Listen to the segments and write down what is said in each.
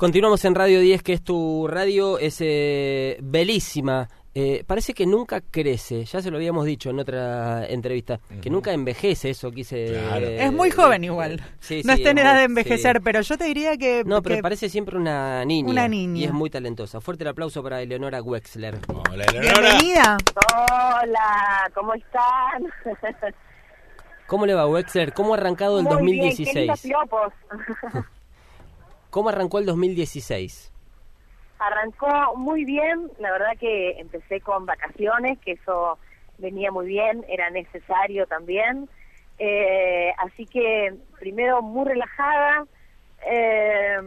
Continuamos en Radio 10, que es tu radio, es eh, belísima. Eh, parece que nunca crece, ya se lo habíamos dicho en otra entrevista, que nunca envejece, eso quise... Claro. eh, es muy joven igual. sí, no sí, está en es edad muy- de envejecer, sí. pero yo te diría que... No, pero que- parece siempre una niña. Una niña. Y es muy talentosa. Fuerte el aplauso para Eleonora Wexler. Hola, Eleonora. Bienvenida. Hola, ¿cómo están? ¿Cómo le va Wexler? ¿Cómo ha arrancado el Muy 2016? Bien. ¿Cómo arrancó el 2016? Arrancó muy bien, la verdad que empecé con vacaciones, que eso venía muy bien, era necesario también. Eh, así que primero muy relajada, eh,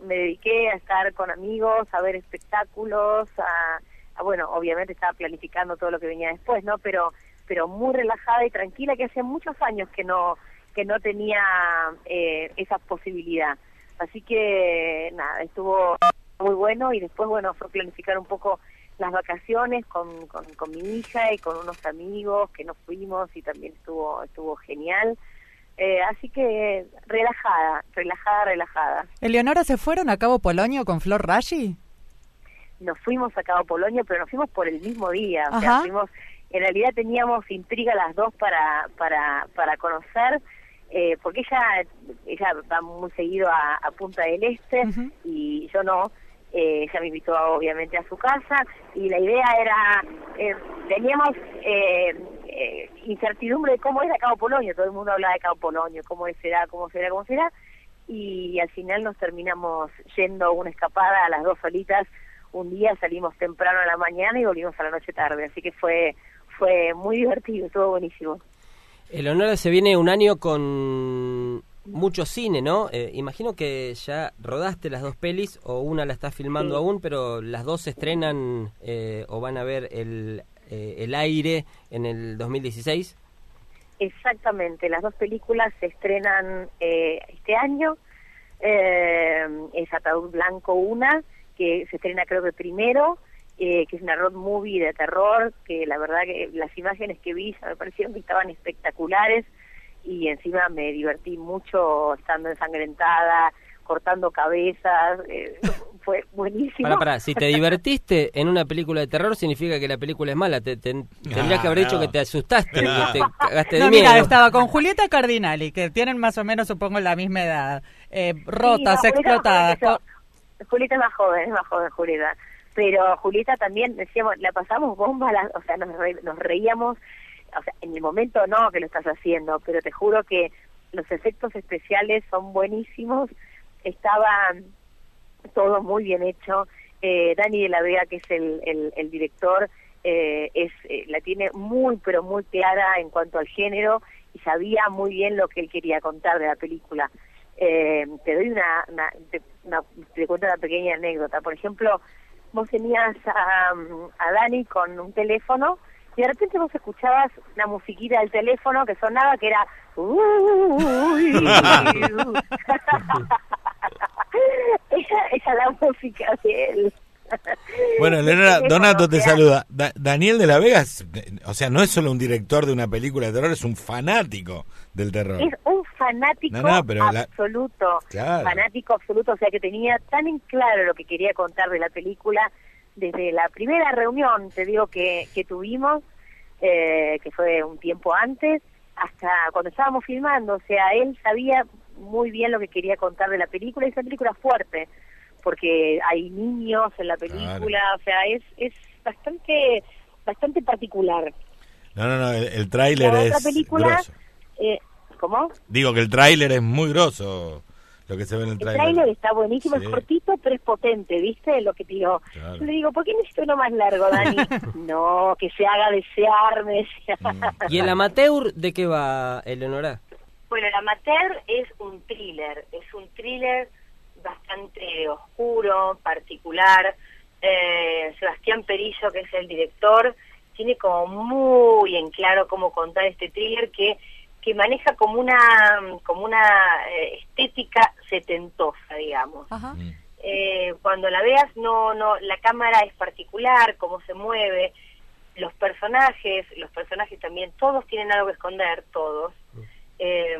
me dediqué a estar con amigos, a ver espectáculos, a, bueno, obviamente estaba planificando todo lo que venía después, ¿no? Pero pero muy relajada y tranquila, que hace muchos años que no que no tenía eh, esa posibilidad. Así que nada, estuvo muy bueno y después, bueno, fue planificar un poco las vacaciones con, con, con mi hija y con unos amigos que nos fuimos y también estuvo estuvo genial. Eh, así que relajada, relajada, relajada. Eleonora, ¿se fueron a Cabo Polonio con Flor Rashi? Nos fuimos a Cabo Polonio, pero nos fuimos por el mismo día. O sea, fuimos, en realidad teníamos intriga las dos para, para, para conocer, eh, porque ella, ella va muy seguido a, a Punta del Este y yo no. Eh, ella me invitó obviamente a su casa y la idea era, eh, teníamos eh, eh, incertidumbre de cómo era Cabo Polonio, todo el mundo hablaba de Cabo Polonio, cómo será, cómo será, cómo será, y al final nos terminamos yendo a una escapada a las dos solitas, un día salimos temprano a la mañana y volvimos a la noche tarde, así que fue fue muy divertido, estuvo buenísimo. Eleonora, se viene un año con mucho cine, ¿no? Eh, imagino que ya rodaste las dos pelis o una la estás filmando Sí. aún, pero las dos se estrenan eh, o van a ver el, eh, el aire en el 2016. Exactamente, las dos películas se estrenan eh, este año. Eh, es Ataúd Blanco una, que se estrena creo que primero, eh, que es una road movie de terror, que la verdad que las imágenes que vi ya me parecieron que estaban espectaculares y encima me divertí mucho estando ensangrentada, cortando cabezas, eh, fue buenísimo. Para, para, si te divertiste en una película de terror, significa que la película es mala. Te, te- tendrías que haber no. dicho que te asustaste, que te cagaste de No, miedo. mira, estaba con Julieta Cardinali, que tienen más o menos, supongo, la misma edad. Eh, rotas, Sí, explotadas. Julieta es más joven, es más joven Julieta. Pero Julieta también, decíamos, la pasamos bomba, la- o sea, nos, re- nos reíamos, o sea, en el momento no que lo estás haciendo, pero te juro que los efectos especiales son buenísimos, estaba todo muy bien hecho. Eh, Dani de la Vega, que es el, el, el director, eh, es eh, la tiene muy, pero muy clara en cuanto al género y sabía muy bien lo que él quería contar de la película. Eh, te doy una, una, te, una- te cuento una pequeña anécdota. Por ejemplo, vos tenías a, a Dani con un teléfono y de repente vos escuchabas la musiquita del teléfono que sonaba que era "Uy". esa, esa es la música de él. Bueno, Eleonora, Ese Donato te saluda. Da- Daniel de la Vega, o sea, no es solo un director de una película de terror, es un fanático del terror. Es un fanático No, no, pero la- absoluto, Claro. fanático absoluto, o sea que tenía tan en claro lo que quería contar de la película desde la primera reunión, te digo, que, que tuvimos, eh, que fue un tiempo antes, hasta cuando estábamos filmando, o sea, él sabía muy bien lo que quería contar de la película, y es una película fuerte, porque hay niños en la película, o sea, es, es bastante, bastante particular. No, no, no, el, el tráiler La otra es película, eh, ¿cómo? Digo que el tráiler es muy grosso, lo que se ve en el El tráiler. tráiler está buenísimo, Sí. es cortito, pero es potente, ¿viste? Lo que te digo. Claro. Yo le digo, ¿por qué necesito uno más largo, Dani? no, que se haga desear, me decía. Mm. ¿Y el amateur de qué va, Eleonora? Bueno, el amateur es un thriller, es un thriller bastante oscuro, particular. Eh, Sebastián Perillo, que es el director, tiene como muy en claro cómo contar este thriller que que maneja como una como una eh, estética setentosa, digamos. Ajá. Mm. Eh, cuando la veas no no la cámara es particular, cómo se mueve, los personajes, los personajes también todos tienen algo que esconder, todos. Eh,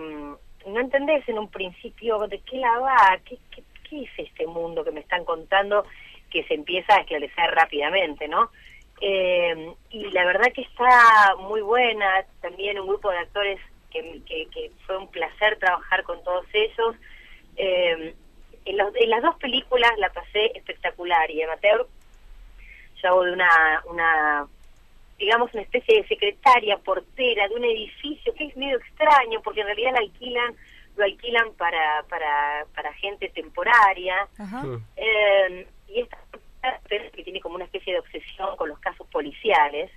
no entendés en un principio de qué la va, qué, qué, qué ¿qué es este mundo que me están contando que se empieza a esclarecer rápidamente, ¿no? Eh, y la verdad que está muy buena, también un grupo de actores que, que, fue un placer trabajar con todos ellos. Eh, en, en, las dos películas la pasé espectacular y amateur yo hago de una, una digamos, una especie de secretaria, portera de un edificio que es medio extraño porque en realidad la alquilan lo alquilan para para, para gente temporaria. Eh, y esta que tiene como una especie de obsesión con los casos policiales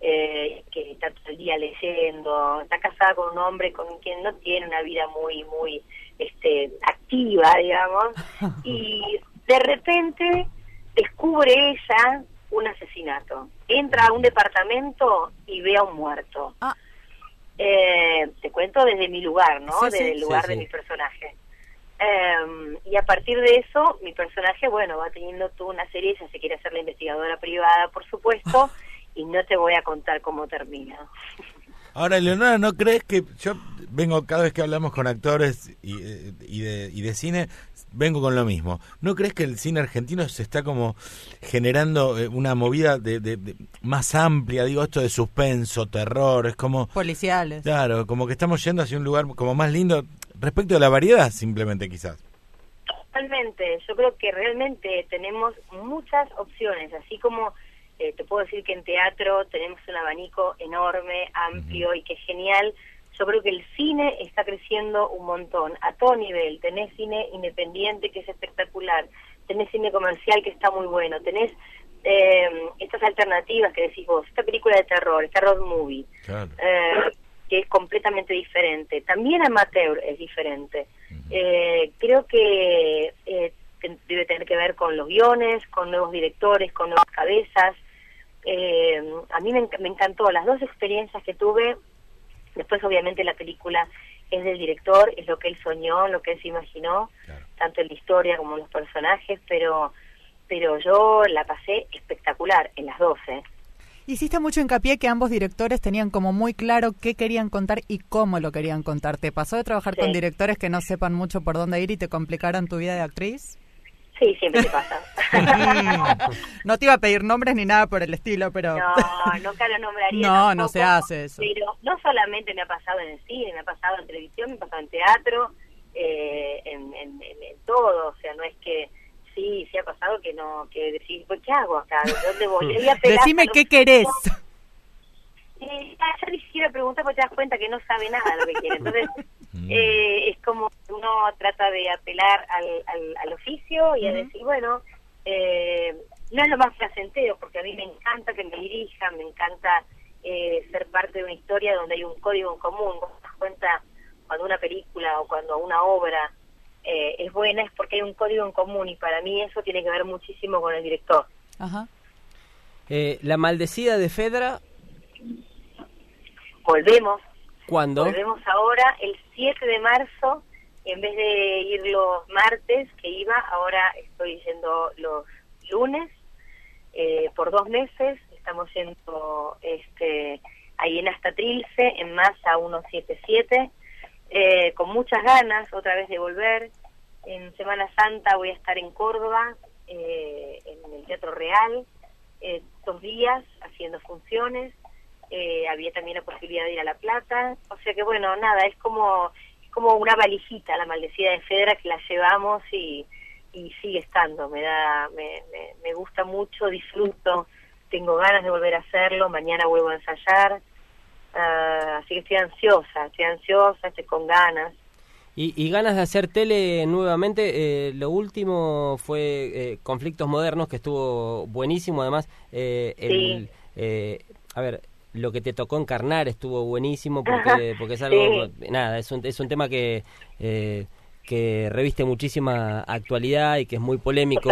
eh, que está todo el día leyendo está casada con un hombre con quien no tiene una vida muy muy este activa digamos y de repente descubre ella un asesinato. Entra a un departamento y ve a un muerto. Ah. Eh, te cuento desde mi lugar, ¿no? desde el lugar de mi personaje. Em, y a partir de eso, mi personaje, bueno, va teniendo toda una serie, ella se quiere hacer la investigadora privada, por supuesto, y no te voy a contar cómo termina. Ahora, Leonora, ¿no crees que yo vengo cada vez que hablamos con actores y, eh, y, de, y de cine, vengo con lo mismo. ¿No crees que el cine argentino se está como generando eh, una movida de, más amplia, digo, esto de suspenso, terror, es como... Policiales. Claro, como que estamos yendo hacia un lugar como más lindo respecto de la variedad, simplemente quizás. Totalmente, yo creo que realmente tenemos muchas opciones, así como eh, te puedo decir que en teatro tenemos un abanico enorme, amplio y que es genial yo creo que el cine está creciendo un montón, a todo nivel. Tenés cine independiente que es espectacular, tenés cine comercial que está muy bueno, tenés eh, estas alternativas que decís vos, esta película de terror, esta road movie, eh, que es completamente diferente. También amateur es diferente. Eh, creo que debe tener que ver con los guiones, con nuevos directores, con nuevas cabezas. A mí me, me encantó las dos experiencias que tuve Después, obviamente, la película es del director, es lo que él soñó, lo que él se imaginó, tanto en la historia como en los personajes, pero, pero yo la pasé espectacular en las 12. Hiciste mucho hincapié que ambos directores tenían como muy claro qué querían contar y cómo lo querían contar. ¿Te pasó de trabajar con directores que no sepan mucho por dónde ir y te complicaran tu vida de actriz? Sí, siempre te pasa. no te iba a pedir nombres ni nada por el estilo, pero... No, nunca lo nombraría. No, no se hace eso. Pero no solamente me ha pasado en el cine, me ha pasado en televisión, me ha pasado en teatro, eh, en, en, todo. O sea, no es que sí, sí ha pasado que no, que decís, pues, ¿qué hago acá? ¿De dónde voy? Decime qué querés. Eh, ya ni siquiera pregunta porque te das cuenta que no sabe nada de lo que quiere. Entonces, mm. eh, es como uno trata de apelar al, al, oficio y a decir, bueno, eh, no es lo más placentero, porque a mí me encanta que me dirijan, me encanta eh, ser parte de una historia donde hay un código en común. Vos te das cuenta cuando una película o cuando una obra eh, es buena es porque hay un código en común y para mí eso tiene que ver muchísimo con el director. Ajá. la maldecida de Fedra volvemos. ¿Cuándo? Volvemos ahora el 7 de marzo, en vez de ir los martes que iba, ahora estoy yendo los lunes eh, por dos meses. Estamos yendo este, ahí en Hasta Trilce, en Masa 177, eh, con muchas ganas otra vez de volver. En Semana Santa voy a estar en Córdoba, eh, en el Teatro Real, dos días haciendo funciones eh, había también la posibilidad de ir a La Plata, o sea que bueno, nada, es como, como una valijita la maldecida de Fedra que la llevamos y, y sigue estando, me da, me, me, gusta mucho, disfruto, tengo ganas de volver a hacerlo, mañana vuelvo a ensayar, ah, así que estoy ansiosa, estoy ansiosa, estoy con ganas. Y, y ganas de hacer tele nuevamente, eh, lo último fue eh, Conflictos Modernos, que estuvo buenísimo, además, eh, el, a ver, lo que te tocó encarnar estuvo buenísimo porque, porque es algo, nada, es un, es un tema que, eh, que reviste muchísima actualidad y que es muy polémico.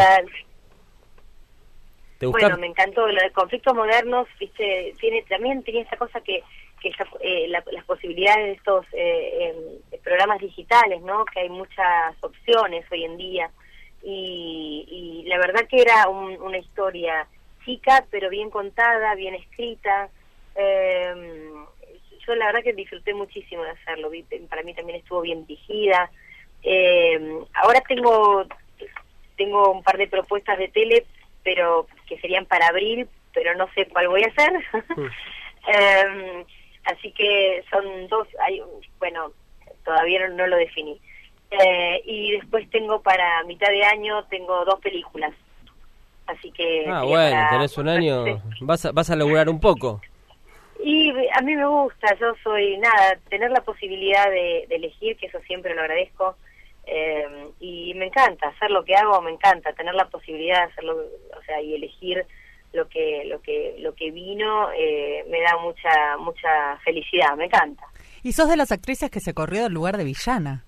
Bueno, me encantó lo de conflictos modernos, viste, tiene también tenía esa cosa que, que eh, las posibilidades de estos eh, em, programas digitales, ¿no? Que hay muchas opciones hoy en día y, y la verdad que era una historia chica pero bien contada, bien escrita, eh, yo la verdad que disfruté muchísimo de hacerlo, para mí también estuvo bien dirigida. Eh, ahora tengo tengo un par de propuestas de tele, pero que serían para abril, pero no sé cuál voy a hacer. Em, así que son dos, hay, bueno, todavía no, lo definí. Eh, y después tengo para mitad de año, tengo dos películas. Así que... Ah, bueno, tenés un año, vas a, vas a lograr un poco. Y a mí me gusta, yo soy, nada, tener la posibilidad de, elegir, que eso siempre lo agradezco, eh, y me encanta, hacer lo que hago me encanta, tener la posibilidad de hacerlo, o sea, y elegir lo que, lo que, lo que vino, eh, me da mucha, mucha felicidad, me encanta. Y sos de las actrices que se corrió del lugar de villana.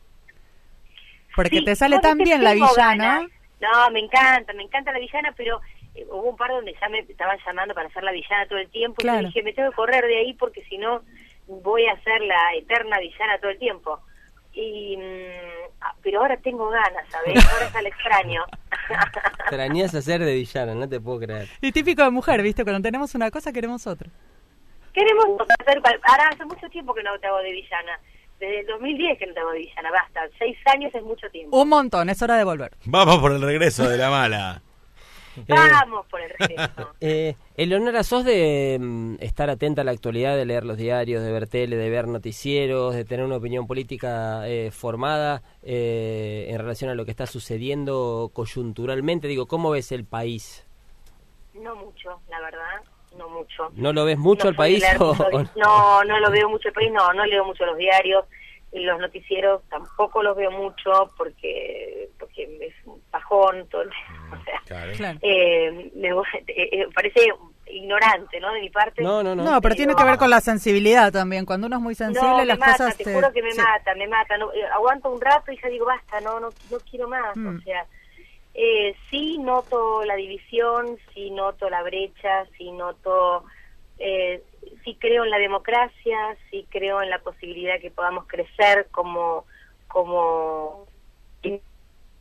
Porque te sale tan bien la villana. No, me encanta, me encanta la villana, pero hubo un par donde ya me estaban llamando para hacer la villana todo el tiempo y dije, me tengo que correr de ahí porque si no voy a ser la eterna villana todo el tiempo. Y mm, ah, pero ahora tengo ganas, ¿sabes? Ahora está el extraño. Extrañas hacer de villana, no te puedo creer. Y típico de mujer, ¿viste? Cuando tenemos una cosa queremos otra. Queremos hacer... Ahora hace mucho tiempo que no te hago de villana. Desde el 2010 que no te hago de villana, basta. Seis años es mucho tiempo. Un montón, es hora de volver. Vamos por el regreso de la mala. Eh, Vamos por el regreso. Eh, Eleonora, ¿sos de mm, estar atenta a la actualidad, de leer los diarios, de ver tele, de ver noticieros, de tener una opinión política eh, formada eh, en relación a lo que está sucediendo coyunturalmente? Digo, ¿cómo ves el país? No mucho, la verdad, no mucho. ¿No lo ves mucho el país? No, no lo veo mucho el país, no, no leo mucho los diarios los noticieros tampoco los veo mucho porque porque es un pajón todo mm, o sea, eh, me eh, eh, parece ignorante no de mi parte. No no no. No pero tiene que ver con la sensibilidad también. Cuando uno es muy sensible las cosas te, juro que me mata me mata. No, aguanto un rato y ya digo basta no no no quiero más o mm. sea eh, sí noto la división sí noto la brecha sí noto eh, sí creo en la democracia, sí creo en la posibilidad que podamos crecer como, como en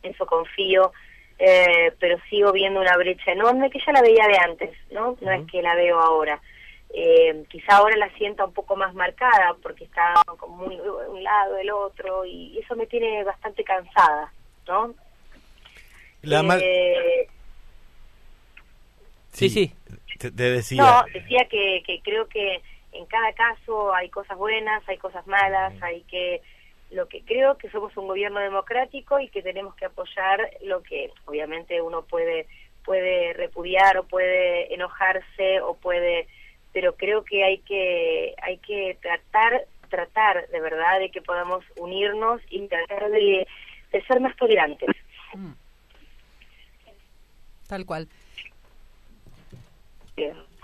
eso confío, eh, pero sigo viendo una brecha enorme que ya la veía de antes, ¿no? No es que la veo ahora. Eh, quizá ahora la sienta un poco más marcada porque está como un, un lado, el otro, y eso me tiene bastante cansada, ¿no? La eh, sí, sí. Te, decía. No, decía que, que creo que en cada caso hay cosas buenas, hay cosas malas, hay que lo que creo que somos un gobierno democrático y que tenemos que apoyar lo que obviamente uno puede puede repudiar o puede enojarse o puede pero creo que hay que hay que tratar tratar de verdad de que podamos unirnos y tratar de, de ser más tolerantes. Mm. tal cual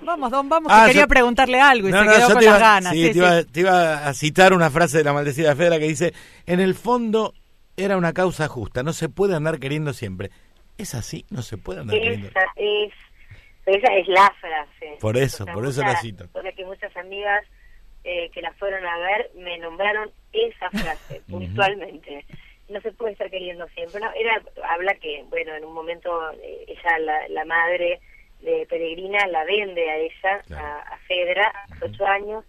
Vamos, Don, vamos, ah, que quería preguntarle algo y se quedó con las ganas. Sí, te, Iba, a citar una frase de la maldecida Fedra que dice, en el fondo era una causa justa, no se puede andar queriendo siempre. ¿Es así? No se puede andar queriendo. Es, esa es la frase. Por eso, por eso la cito. Porque que muchas amigas eh, que la fueron a ver me nombraron esa frase puntualmente. No se puede estar queriendo siempre. No, era, habla que, bueno, en un momento eh, ella, la, la madre de Peregrina la vende a ella, a, Fedra, a los ocho años,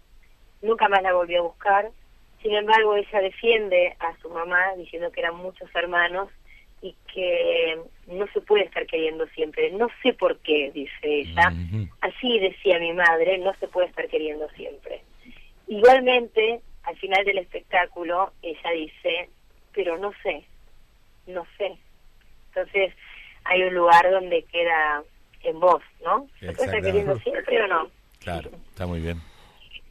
nunca más la volvió a buscar, sin embargo ella defiende a su mamá diciendo que eran muchos hermanos y que no se puede estar queriendo siempre, no sé por qué, dice ella, así decía mi madre, no se puede estar queriendo siempre. Igualmente, al final del espectáculo, ella dice, pero no sé, no sé. Entonces, hay un lugar donde queda en vos, ¿no? ¿Se queriendo siempre o no? Claro, está muy bien.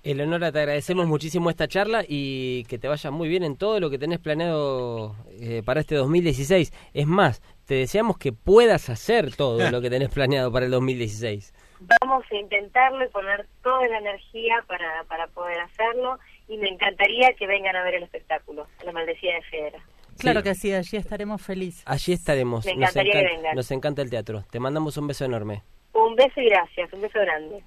Eleonora, te agradecemos muchísimo esta charla y que te vaya muy bien en todo lo que tenés planeado eh, para este 2016. Es más, te deseamos que puedas hacer todo lo que tenés planeado para el 2016. Vamos a intentarlo y poner toda la energía para, para poder hacerlo y me encantaría que vengan a ver el espectáculo, La Maldecida de Federa. Claro que sí, allí estaremos felices. Allí estaremos. Me encantaría nos, que vengan. nos encanta el teatro. Te mandamos un beso enorme. Un beso y gracias, un beso grande.